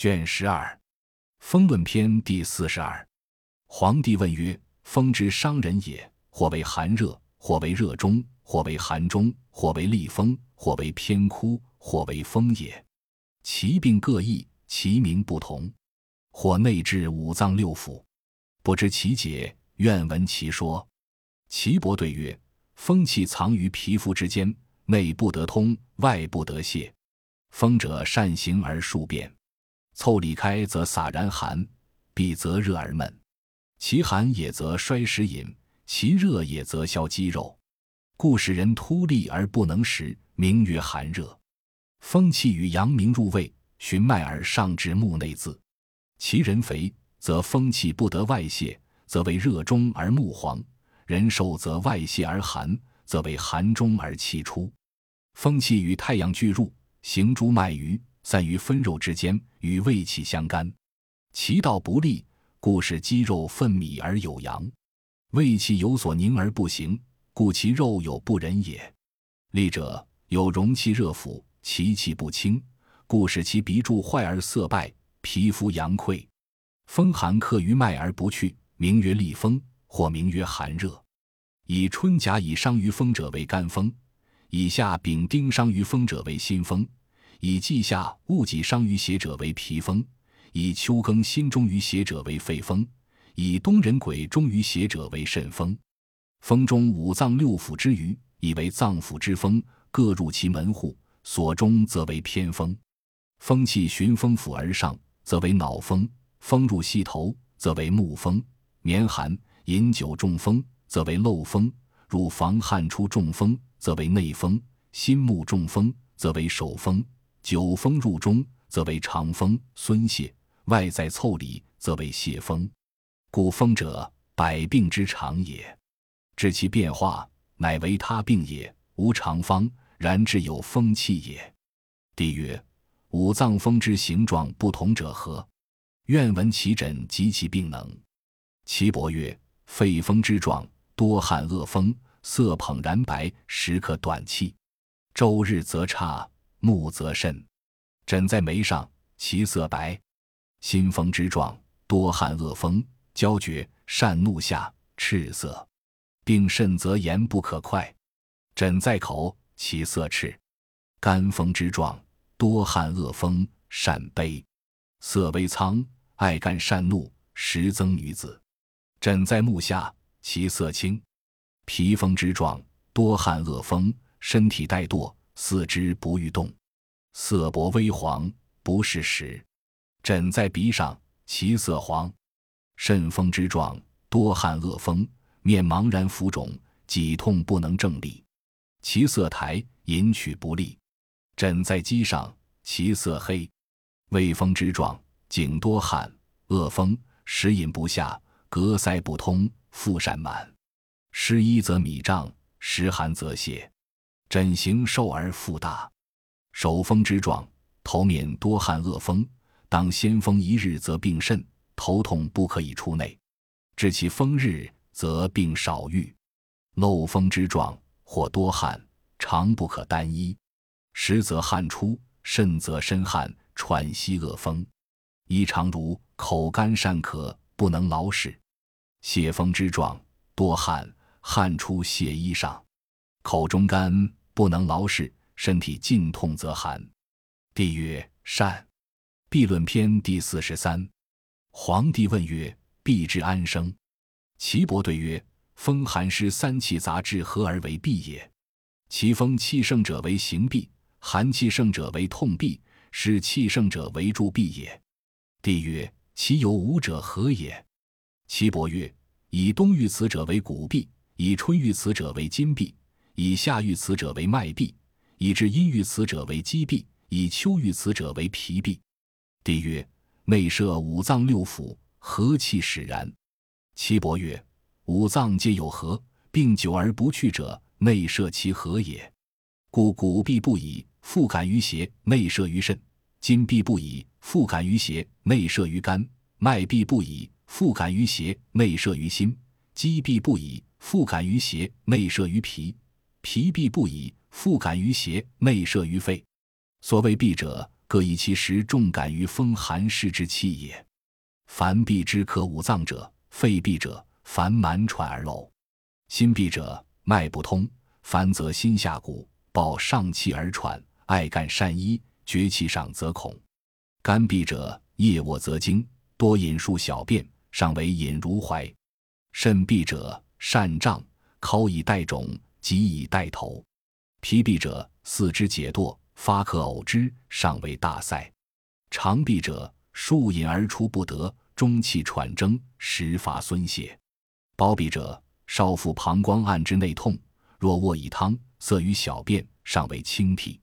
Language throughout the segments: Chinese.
卷十二，风论篇第四十二。皇帝问曰：“风之伤人也，或为寒热，或为热中，或为寒中，或为厉风，或为偏枯，或为风也。其病各异，其名不同。或内治五脏六腑，不知其解，愿闻其说。”岐伯对曰：“风气藏于皮肤之间，内不得通，外不得泄。风者善行而数变。”凑里开则洒然寒，闭则热而闷。其寒也则衰食饮，其热也则消肌肉，故使人突利而不能食，名曰寒热。风气与阳明入胃，循脉而上至目内眦。其人肥，则风气不得外泄，则为热中而目黄；人瘦则外泄而寒，则为寒中而气出。风气与太阳俱入，行诸脉于。散于分肉之间，与胃气相干，其道不利，故使肌肉分泌而有阳；胃气有所凝而不行，故其肉有不仁也。利者有容气热腑，其气不清，故使其鼻柱坏而色败，皮肤阳溃。风寒克于脉而不去，名曰利风，或名曰寒热。以春甲乙伤于风者为肝风，以下丙丁伤于风者为心风。以季夏戊己伤于邪者为脾风，以秋庚辛中于邪者为肺风，以冬壬癸中于邪者为肾风。风中五脏六腑之余，以为脏腑之风，各入其门户，所中则为偏风。风气循风府而上，则为脑风；风入膝头，则为目风；年寒饮酒中风，则为漏风；入房汗出中风，则为内风；心目中风，则为手风。九风入中，则为长风；孙泄；外在凑里，则为泄风。故风者，百病之常也。知其变化，乃为他病也，无常方。然治有风气也。帝曰：五脏风之形状不同者何？愿闻其诊及其病能。岐伯曰：肺风之状，多汗恶风，色捧然白，时可短气，周日则差。怒则甚，枕在眉上，其色白；心风之状，多汗恶风，焦绝，善怒下，赤色；病肾则言不可快，枕在口，其色赤；肝风之状，多汗恶风，善悲，色微苍，爱干善怒，时增女子；枕在目下，其色青；脾风之状，多汗恶风，身体怠惰。四肢不欲动，色薄微黄，不是时。枕在鼻上，其色黄。肾风之状，多汗恶风，面茫然浮肿，脊痛不能正立，其色苔，饮取不利。枕在肌上，其色黑。胃风之状，颈多汗，恶风，食饮不下，隔塞不通，腹善满。湿衣则米胀，湿寒则泄。枕形瘦而腹大，手风之状，头面多汗恶风，当先风一日则病甚，头痛不可以出内，至其风日则病少愈。漏风之状，或多汗，常不可单衣，实则汗出，甚则身汗，喘息恶风，衣常如口干善渴，不能劳使。泄风之状，多汗，汗出泄衣上，口中干。不能劳事，身体尽痛则寒。帝曰：善。毕论篇第四十三。皇帝问曰：必之安生？岐伯对曰：风寒湿三气杂至，合而为痹也。其风气盛者为行痹，寒气盛者为痛痹，湿气盛者为助痹也。帝曰：其有五者何也？岐伯曰：以冬遇此者为骨痹，以春遇此者为筋痹。以夏遇此者为脉痹，以至阴遇此者为肌痹，以秋遇此者为脾痹。帝曰：内摄五脏六腑，何气使然？岐伯曰：五脏皆有合，病久而不去者，内摄其合也。故骨痹不已，复感于邪，内摄于肾；筋痹不已，复感于邪，内摄于肝；脉痹不已，复感于邪，内摄于心；肌痹不已，复感于邪，内摄于脾。脾痹不已，复感于邪，内摄于肺。所谓痹者，各以其时重感于风寒湿之气也。凡痹之克五脏者，肺痹者，烦满喘而呕；心痹者，脉不通，烦则心下鼓，暴上气而喘，爱干善衣，厥气上则恐。肝痹者，夜卧则惊，多饮数小便，上为饮如怀。肾痹者，善胀，尻以带肿，即以带头。脾痹者，四肢解堕，发可呕之，尚为大塞。肠痹者，数饮而出不得，中气喘争，时发孙泄。包痹者，少腹膀胱按之内痛，若卧以汤，涩于小便，尚为清涕。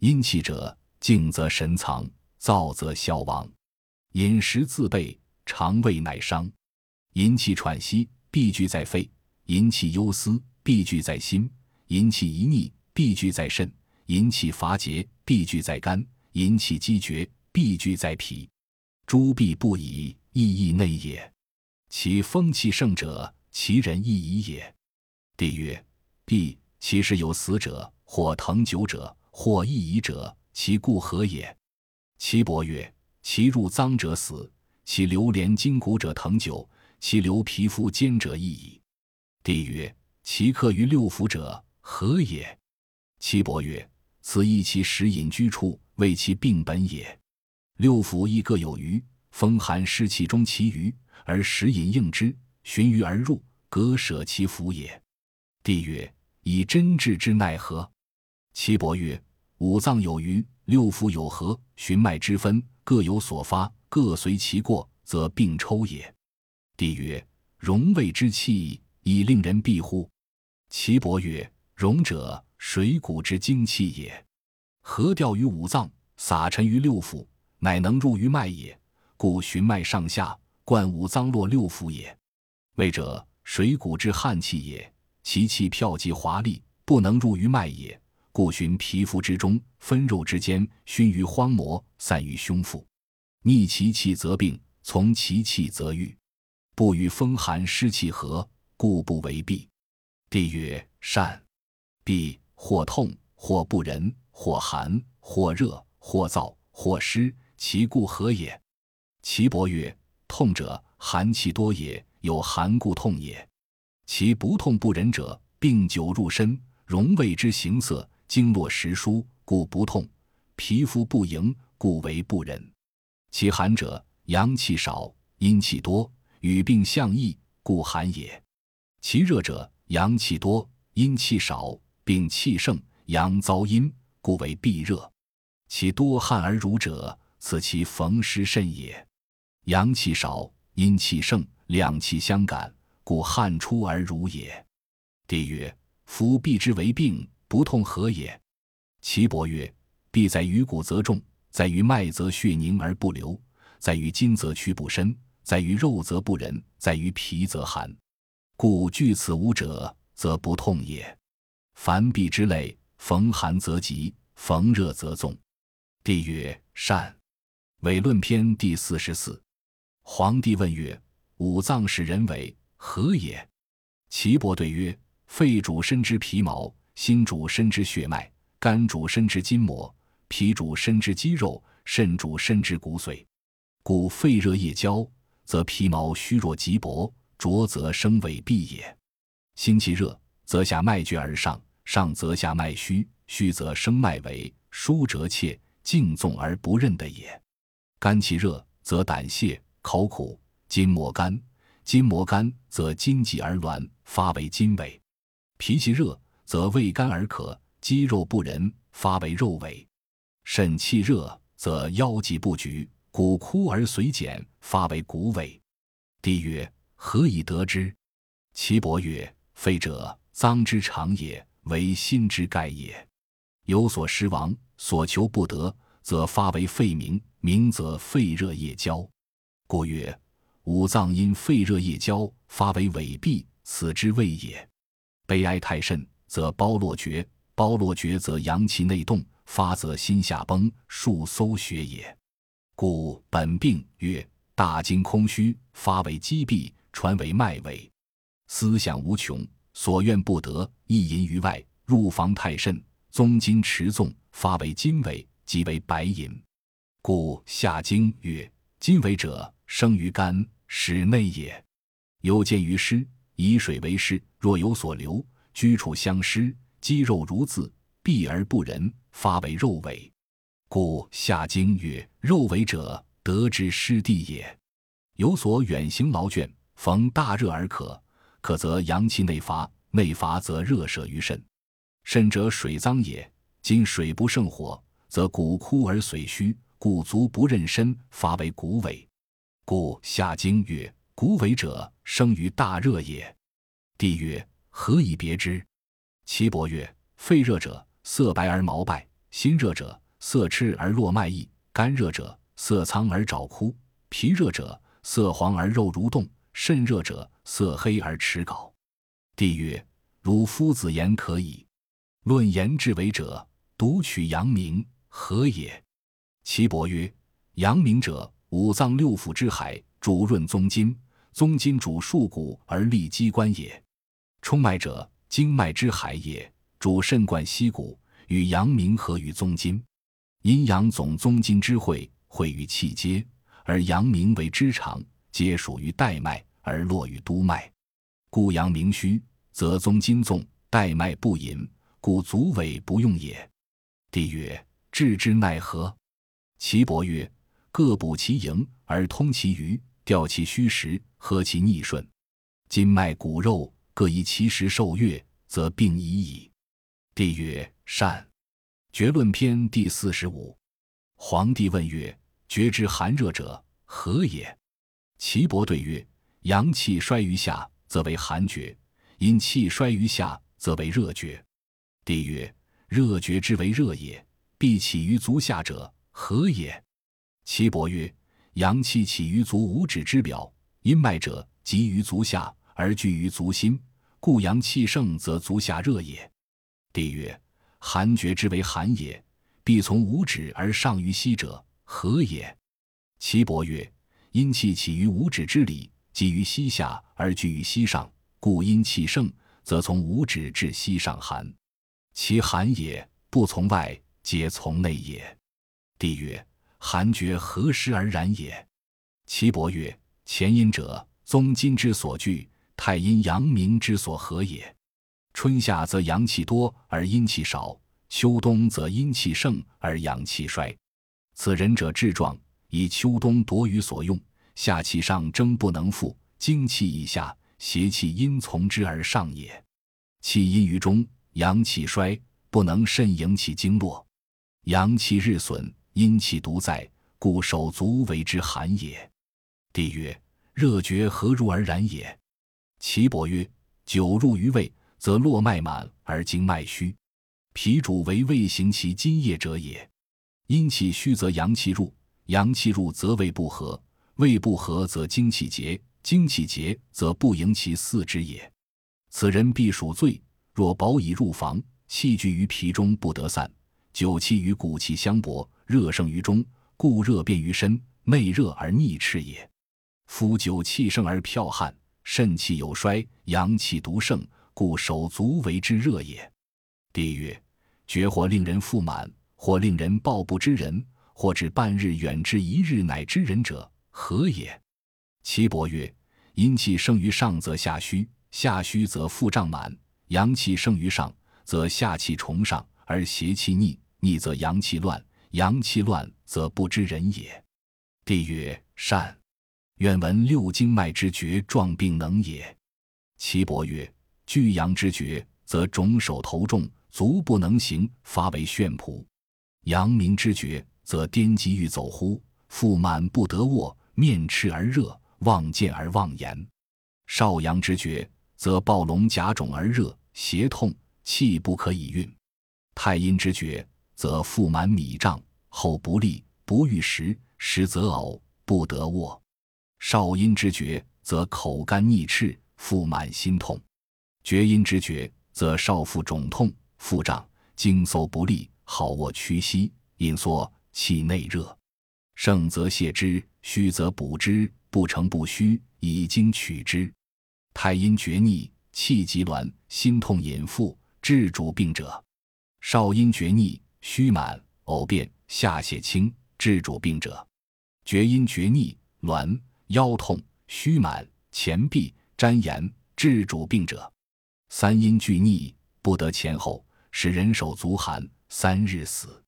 阴气者，静则神藏。燥则消亡，饮食自备，肠胃乃伤。淫气喘息，必聚在肺；淫气忧思，必聚在心；淫气一逆，必聚在肾；淫气乏竭，必聚在肝；淫气积绝，必聚在脾。诸必不已，亦亦内也。其风气盛者，其人亦已也。帝曰：必其实有死者，或腾久者，或易已者，其故何也？岐伯曰：“其入脏者死，其流连筋骨者腾久，其流皮肤坚者易矣。”帝曰：“其客于六腑者何也？”岐伯曰：“此亦其食饮居处，为其病本也。六腑亦各有余，风寒湿气中其余，而食饮应之，循鱼而入，割舍其腑也。”帝曰：“以真治之奈何？”岐伯曰：“五脏有余。”六腑有合，循脉之分各有所发，各随其过，则病抽也。帝曰：荣卫之气，以令人避乎？岐伯曰：荣者，水谷之精气也。合调于五脏，撒陈于六腑，乃能入于脉也。故循脉上下，贯五脏络六腑也。卫者，水谷之悍气也。其气飘极华丽，不能入于脉也。故循皮肤之中，分肉之间，熏于荒漠，散于胸腹。逆其气则病，从其气则愈。不与风寒湿气合，故不为痹。帝曰：善。必或痛，或不仁，或寒，或热，或燥，或湿，其故何也？岐伯曰：痛者，寒气多也，有寒故痛也。其不痛不仁者，病久入身，荣卫之形色。经络实疏，故不痛；皮肤不盈，故为不仁。其寒者，阳气少，阴气多，与病相异，故寒也。其热者，阳气多，阴气少，病气盛，阳遭阴，故为痹热。其多汗而濡者，此其逢湿甚也。阳气少，阴气盛，两气相感，故汗出而濡也。帝曰：夫痹之为病。不痛何也？岐伯曰：必在于骨则重，在于脉则血凝而不流，在于筋则屈不伸，在于肉则不仁，在于皮则寒。故惧此五者，则不痛也。凡痹之类，逢寒则急，逢热则纵。帝曰：善。伪论篇第四十四。皇帝问曰：五脏使人为何也？岐伯对曰：肺主身之皮毛。心主身之血脉，肝主身之筋膜，脾主身之肌肉，肾主身之骨髓。故肺热夜交，则皮毛虚弱极薄，浊则生痿痹也；心气热，则下脉绝而上，上则下脉虚，虚则生脉痿，疏则切，静纵而不任的也。肝气热，则胆泄，口苦，筋膜干；筋膜干，则筋急而挛，发为筋痿；脾气热。则胃干而渴，肌肉不仁，发为肉痿；肾气热，则腰脊不举，骨枯而髓减，发为骨痿。帝曰：何以得之？岐伯曰：肺者，脏之长也，为心之盖也。有所失亡，所求不得，则发为肺鸣，鸣则肺热夜交。故曰：五脏因肺热夜交，发为痿痹，此之谓也。悲哀太甚。则包络绝，包络绝则阳气内动，发则心下崩，数搜血也。故本病曰大经空虚，发为积闭，传为脉痿，思想无穷，所愿不得，意淫于外，入房太甚，宗经持纵，发为筋痿，即为白银。故下经曰：“今为者，生于肝，使内也。有见于湿，以水为湿，若有所流，居处相湿，肌肉如字，闭而不仁，发为肉尾。故下经曰：肉尾者，得之湿地也。有所远行劳倦，逢大热而渴，渴则阳气内乏，内乏则热摄于肾，肾者水脏也。今水不胜火，则骨枯而髓虚。”骨足不任身，发为骨痿。故下经曰：“骨痿者，生于大热也。”帝曰：“何以别之？”岐伯曰：“肺热者，色白而毛败；心热者，色赤而络脉溢；肝热者，色苍而爪枯；脾热者，色黄而肉蠕动；肾热者，色黑而齿槁。”帝曰：“如夫子言可矣。论言治为者，独取阳明，何也？”岐伯曰：“阳明者，五脏六腑之海，主润宗筋；宗筋主束骨而立机关也。冲脉者，经脉之海也，主肾贯息骨，与阳明合于宗筋。阴阳总宗筋之会，会于气街，而阳明为之长，皆属于带脉，而络于督脉。故阳明虚，则宗筋纵，带脉不引，故足尾不用也。”帝曰：“治之奈何？”岐伯曰：“各补其营而通其余，调其虚实，和其逆顺，筋脉骨肉各依其时受悦，则病已矣。”帝曰：“善。”绝论篇第四十五。皇帝问曰：“绝之寒热者何也？”岐伯对曰：“阳气衰于下，则为寒厥；阴气衰于下，则为热厥。”帝曰：“热厥之为热也，必起于足下者。”何也？岐伯曰：“阳气起于足五指之表，阴脉者集于足下而聚于足心，故阳气盛则足下热也。”帝曰：“寒厥之为寒也，必从五指而上于膝者，何也？”岐伯曰：“阴气起于五指之里，集于膝下而聚于膝上，故阴气盛，则从五指至膝上寒。其寒也，不从外，皆从内也。”帝曰：“寒厥何时而然也？”岐伯曰：“前阴者，宗筋之所聚；太阴阳明之所合也。春夏则阳气多而阴气少，秋冬则阴气盛而阳气衰。此人者志壮，以秋冬夺于所用；夏气上蒸不能复，精气以下，邪气因从之而上也。气阴于中，阳气衰，不能肾营其经络，阳气日损。”阴气独在，故手足为之寒也。帝曰：热厥何如而然也？岐伯曰：久入于胃，则络脉满而经脉虚，脾主为胃行其津液者也。阴气虚则阳气入，阳气入则胃不和，胃不和则精气结，精气结则不营其四肢也。此人必属醉。若饱以入房，气聚于脾中不得散，久气与骨气相搏。热盛于中，故热便于身，内热而逆赤也。夫久气盛而剽悍，肾气有衰，阳气独盛，故手足为之热也。帝曰：绝或令人腹满，或令人抱不知人，或至半日远至一日乃知人者，何也？岐伯曰：阴气生于上，则下虚；下虚则腹胀满；阳气生于上，则下气重上而邪气逆，逆则阳气乱。阳气乱，则不知人也。帝曰：善。愿闻六经脉之绝壮病能也。岐伯曰：巨阳之绝，则肿手头重，足不能行，发为眩仆；阳明之绝，则颠疾欲走乎，腹满不得卧，面赤而热，望见而忘言；少阳之厥，则暴龙甲肿而热，胁痛，气不可以运；太阴之厥，则腹满米胀，后不利，不欲食，食则呕，不得卧。少阴之厥，则口干腻赤，腹满心痛；厥阴之厥，则少腹肿痛，腹胀，经搜不利，好卧屈膝，引缩，气内热。盛则泻之，虚则补之，不成不虚，以经取之。太阴厥逆，气急挛，心痛引腹，治主病者。少阴厥逆，虚满，呕便，下泻清，治主病者。厥阴厥逆，挛、腰痛、虚满、前臂粘炎，治主病者。三阴俱逆，不得前后，使人手足寒，三日死。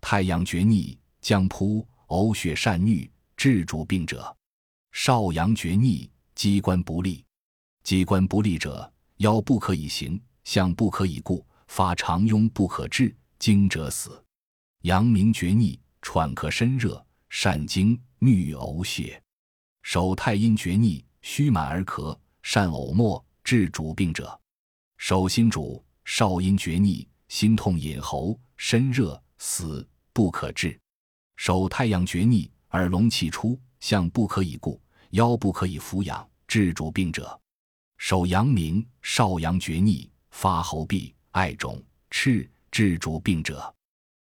太阳厥逆，将扑，呕血善衄，治主病者。少阳厥逆，机关不利。机关不利者，腰不可以行，项不可以固，发长痈不可治，惊者死。阳明厥逆，喘咳身热，善惊，衄呕血。手太阴厥逆，虚满而咳，善呕沫，治主病者。手心主少阴厥逆，心痛隐喉，身热，死不可治。手太阳厥逆，耳聋气出，项不可以固，腰不可以扶养，治主病者。手阳明少阳厥逆，发喉痹，爱肿，赤，治主病者。